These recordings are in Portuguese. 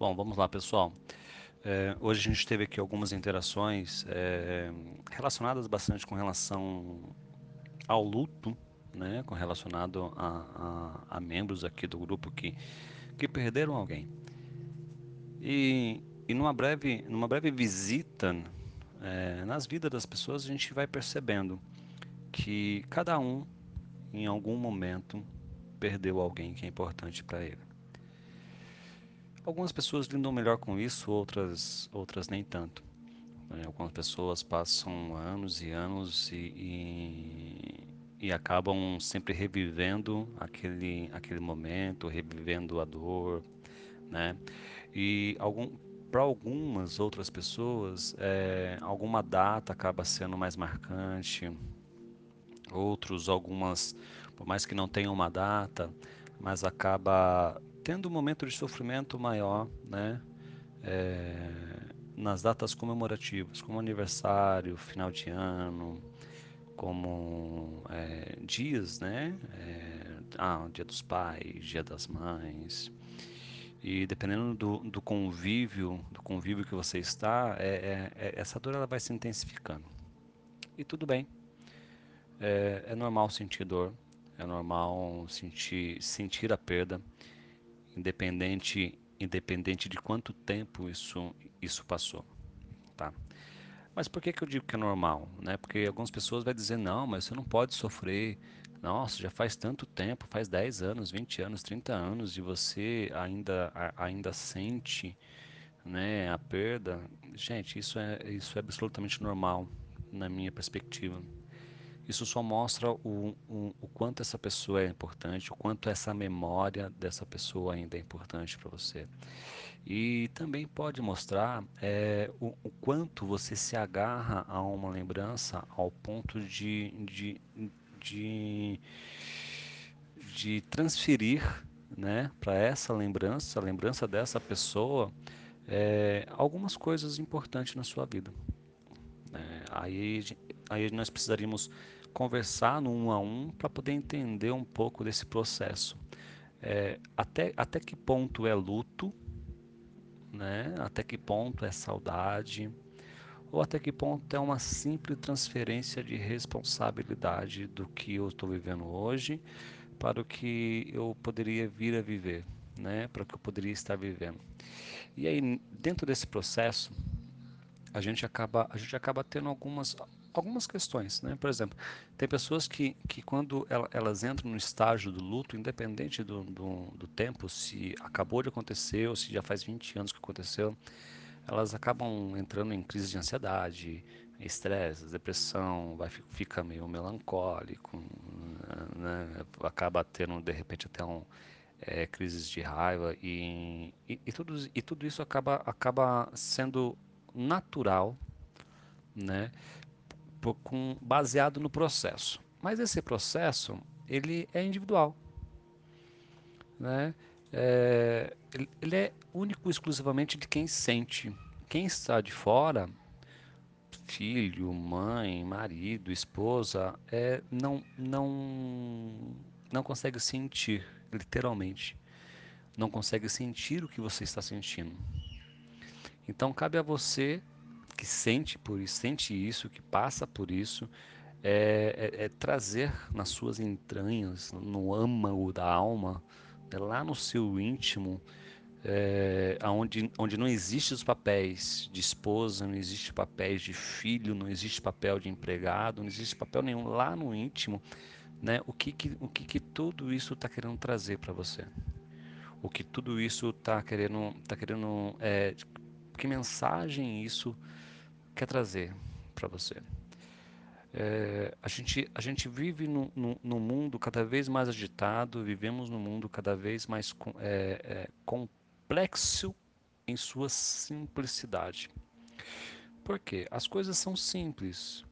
Bom, vamos lá, pessoal. É, hoje a gente teve aqui algumas interações é, relacionadas bastante com relação ao luto, né, com relacionado a, a, a, membros aqui do grupo que, que perderam alguém. E, e numa, breve, numa breve visita é, nas vidas das pessoas, a gente vai percebendo que cada um, em algum momento, perdeu alguém que é importante para ele. Algumas pessoas lidam melhor com isso, outras, outras nem tanto. Né? Algumas pessoas passam anos e anos e, e, e, acabam sempre revivendo aquele, aquele momento, revivendo a dor, né? E algum, para algumas outras pessoas, é, alguma data acaba sendo mais marcante, outros, algumas, por mais que não tenham uma data, mas acaba tendo um momento de sofrimento maior, né? É, nas datas comemorativas, como aniversário, final de ano, como é, dias, né? É, ah, dia dos pais, dia das mães. E dependendo do, do convívio, do convívio que você está, é, é, é essa dor ela vai se intensificando. E tudo bem. É, é normal sentir dor, é normal sentir, sentir a perda independente independente de quanto tempo isso isso passou, tá? Mas por que que eu digo que é normal, né? Porque algumas pessoas vão dizer não, mas você não pode sofrer. Nossa, já faz tanto tempo, faz 10 anos, 20 anos, 30 anos e você ainda ainda sente, né, a perda. Gente, isso é isso é absolutamente normal na minha perspectiva. Isso só mostra o, o, o, quanto essa pessoa é importante, o quanto essa memória dessa pessoa ainda é importante para você. E também pode mostrar é, o, o, quanto você se agarra a uma lembrança ao ponto de, de, de, de transferir né, para essa lembrança, a lembrança dessa pessoa, é, algumas coisas importantes na sua vida. É, aí, aí nós precisaríamos conversar no um a um para poder entender um pouco desse processo. É, até, até que ponto é luto, né? até que ponto é saudade, ou até que ponto é uma simples transferência de responsabilidade do que eu estou vivendo hoje para o que eu poderia vir a viver, né? para o que eu poderia estar vivendo. E aí, dentro desse processo, a gente acaba, a gente acaba tendo algumas, algumas questões, né? Por exemplo, tem pessoas que, que quando elas entram no estágio do luto, independente do, do, do, tempo, se acabou de acontecer ou se já faz 20 anos que aconteceu, elas acabam entrando em crise de ansiedade, estresse, depressão, vai, fica meio melancólico, né? acaba tendo de repente até um, é, crises de raiva e, e, e, tudo, e tudo isso acaba, acaba sendo natural, né? Com, baseado no processo. Mas esse processo ele é individual, né? É, ele é único exclusivamente de quem sente. Quem está de fora, filho, mãe, marido, esposa, é, não, não, não consegue sentir, literalmente. Não consegue sentir o que você está sentindo. Então cabe a você que sente por isso, sente isso, que passa por isso, é, é, é trazer nas suas entranhas, no âmago da alma, é lá no seu íntimo, é, onde, onde não existe os papéis de esposa, não existe papéis de filho, não existe papel de empregado, não existe papel nenhum lá no íntimo, né? O que que, o que, que tudo isso está querendo trazer para você? O que tudo isso está querendo, tá querendo, é, que mensagem isso quer trazer para você. É, a, gente, a gente vive num mundo cada vez mais agitado, vivemos num mundo cada vez mais é, é, complexo em sua simplicidade. Por quê? As coisas são simples.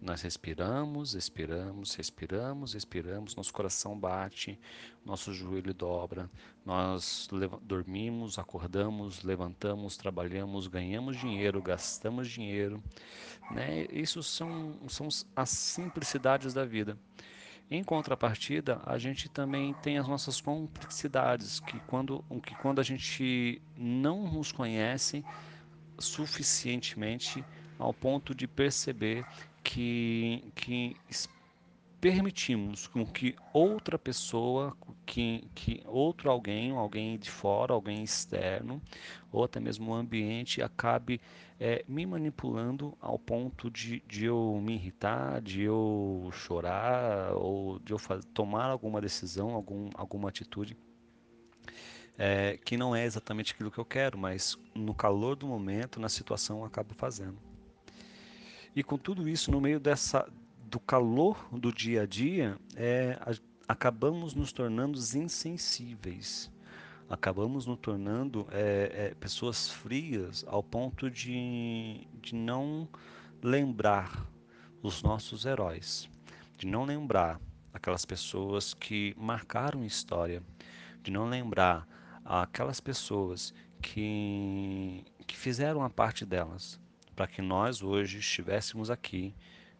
Nós respiramos, expiramos, respiramos, expiramos, nosso coração bate, nosso joelho dobra, nós dormimos, acordamos, levantamos, trabalhamos, ganhamos dinheiro, gastamos dinheiro. Né? Isso são, são as simplicidades da vida. Em contrapartida, a gente também tem as nossas complexidades, que quando, que quando a gente não nos conhece suficientemente ao ponto de perceber que, que permitimos com que outra pessoa, que, que outro alguém, alguém de fora, alguém externo, ou até mesmo o ambiente, acabe é, me manipulando ao ponto de, de eu me irritar, de eu chorar, ou de eu tomar alguma decisão, algum, alguma atitude. É, que não é exatamente aquilo que eu quero, mas no calor do momento, na situação, eu acabo fazendo. E com tudo isso, no meio dessa, do calor do dia a dia, é, a, acabamos nos tornando insensíveis, acabamos nos tornando é, é, pessoas frias ao ponto de, de não lembrar os nossos heróis, de não lembrar aquelas pessoas que marcaram história, de não lembrar aquelas pessoas que, que fizeram a parte delas para que nós hoje estivéssemos aqui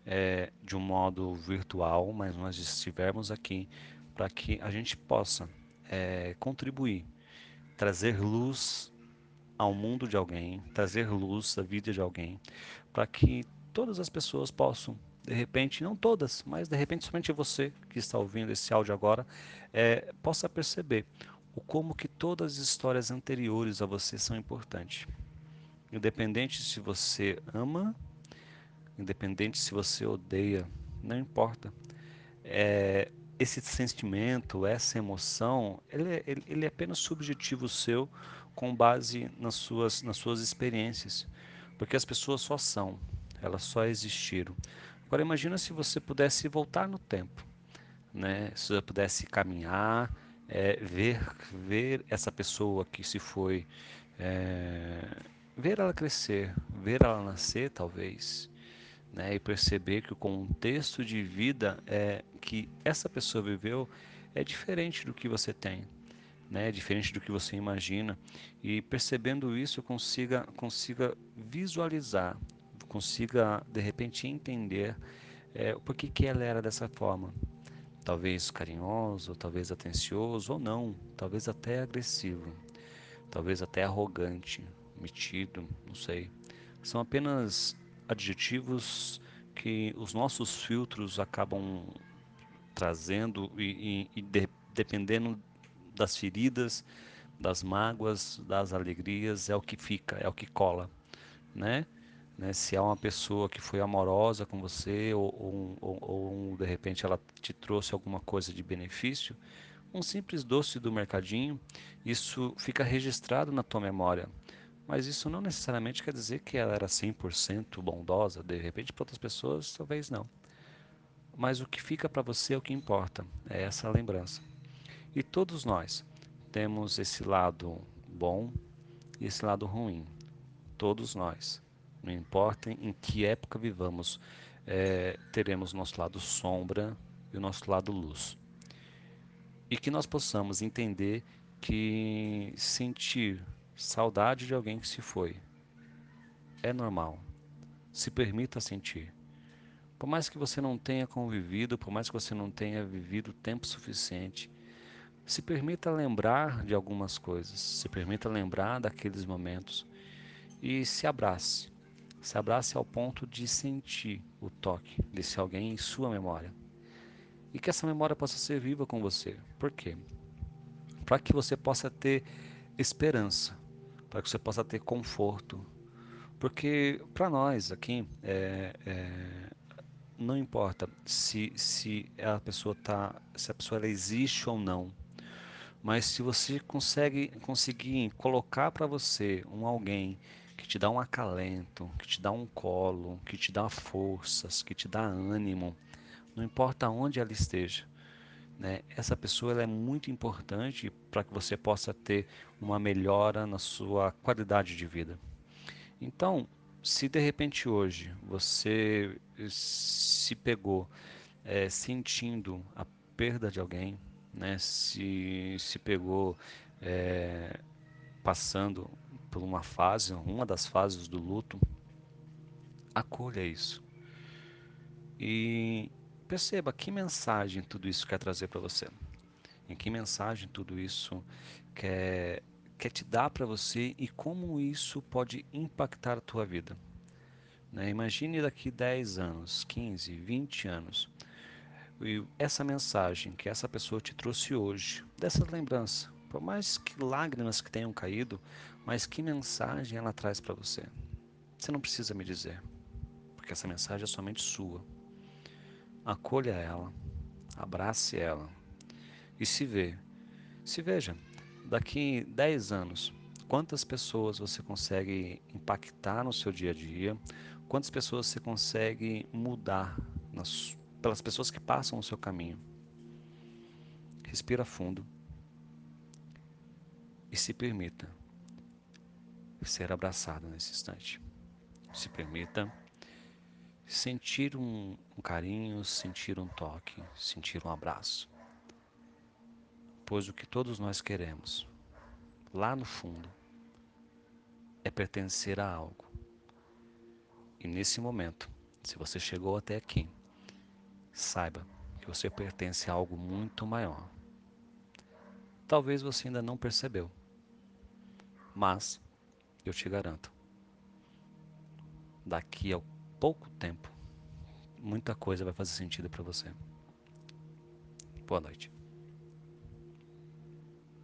é, de um modo virtual, mas nós estivermos aqui para que a gente possa é, contribuir, trazer luz ao mundo de alguém, trazer luz à vida de alguém, para que todas as pessoas possam, de repente, não todas, mas de repente somente você que está ouvindo esse áudio agora, é, possa perceber o como que todas as histórias anteriores a você são importantes. Independente se você ama independente se você odeia, não importa. É, esse sentimento, essa emoção, ele, é, ele, é apenas subjetivo seu com base nas suas, nas suas experiências. Porque as pessoas só são, elas só existiram. Agora imagina se você pudesse voltar no tempo, né? Se você pudesse caminhar, é, ver, ver essa pessoa que se foi, é, ver ela crescer, ver ela nascer talvez, né, e perceber que o contexto de vida é que essa pessoa viveu é diferente do que você tem, né, é diferente do que você imagina. E percebendo isso consiga consiga visualizar, consiga de repente entender é, por que que ela era dessa forma, talvez carinhoso, talvez atencioso ou não, talvez até agressivo, talvez até arrogante, metido, não sei. São apenas adjetivos que os nossos filtros acabam trazendo e, e, e de, dependendo das feridas, das mágoas, das alegrias, é o que fica, é o que cola, né? né? Se há uma pessoa que foi amorosa com você ou, ou, ou, ou de repente ela te trouxe alguma coisa de benefício, um simples doce do mercadinho, isso fica registrado na tua memória. Mas isso não necessariamente quer dizer que ela era 100% bondosa, de repente para outras pessoas talvez não. Mas o que fica para você é o que importa, é essa lembrança. E todos nós temos esse lado bom e esse lado ruim. Todos nós. Não importa em que época vivamos, é, teremos nosso lado sombra e o nosso lado luz. E que nós possamos entender que sentir Saudade de alguém que se foi. É normal. Se permita sentir. Por mais que você não tenha convivido, por mais que você não tenha vivido tempo suficiente, se permita lembrar de algumas coisas, se permita lembrar daqueles momentos e se abrace. Se abrace ao ponto de sentir o toque desse alguém em sua memória. E que essa memória possa ser viva com você. Por quê? Para que você possa ter esperança para que você possa ter conforto. Porque para nós aqui, é, é, não importa se, se a pessoa tá, se a pessoa existe ou não, mas se você consegue conseguir colocar para você um alguém que te dá um acalento, que te dá um colo, que te dá forças, que te dá ânimo, não importa onde ela esteja, né? Essa pessoa é muito importante para que você possa ter uma melhora na sua qualidade de vida. Então, se de repente hoje você se pegou é, sentindo a perda de alguém, né? se, se pegou é, passando por uma fase, uma das fases do luto, acolha isso. E perceba que mensagem tudo isso quer trazer para você. Em que mensagem tudo isso quer, quer te dar para você e como isso pode impactar a tua vida. Né? Imagine daqui 10 anos, 15, 20 anos, e essa mensagem que essa pessoa te trouxe hoje, dessa lembrança, por mais que lágrimas que tenham caído, mas que mensagem ela traz para você? Você não precisa me dizer, porque essa mensagem é somente sua. Acolha ela, abrace ela e se vê. Se veja, daqui 10 anos, quantas pessoas você consegue impactar no seu dia a dia, quantas pessoas você consegue mudar nas, pelas pessoas que passam o seu caminho. Respira fundo e se permita ser abraçado nesse instante. Se permita sentir um, um carinho, sentir um toque, sentir um abraço. Pois o que todos nós queremos, lá no fundo, é pertencer a algo. E nesse momento, se você chegou até aqui, saiba que você pertence a algo muito maior. Talvez você ainda não percebeu, mas eu te garanto, daqui a pouco tempo, muita coisa vai fazer sentido para você. Boa noite.